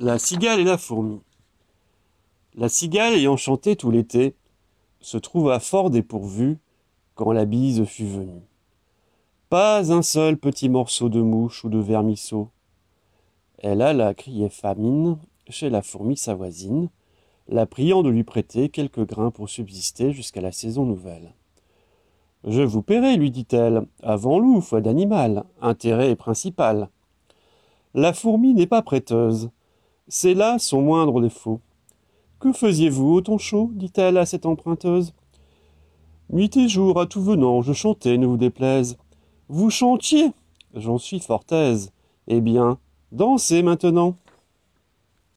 La cigale et la fourmi. La cigale, ayant chanté tout l'été, se trouva fort dépourvue quand la bise fut venue. Pas un seul petit morceau de mouche ou de vermisseau. Elle alla crier famine chez la fourmi sa voisine, la priant de lui prêter quelques grains pour subsister jusqu'à la saison nouvelle. Je vous paierai, lui dit-elle, avant loup, foi d'animal, intérêt principal. La fourmi n'est pas prêteuse, c'est là son moindre défaut. Que faisiez-vous au ton chaud dit-elle à cette emprunteuse. Nuit et jour, à tout venant, je chantais, ne vous déplaise. Vous chantiez J'en suis fort aise. Eh bien, dansez maintenant.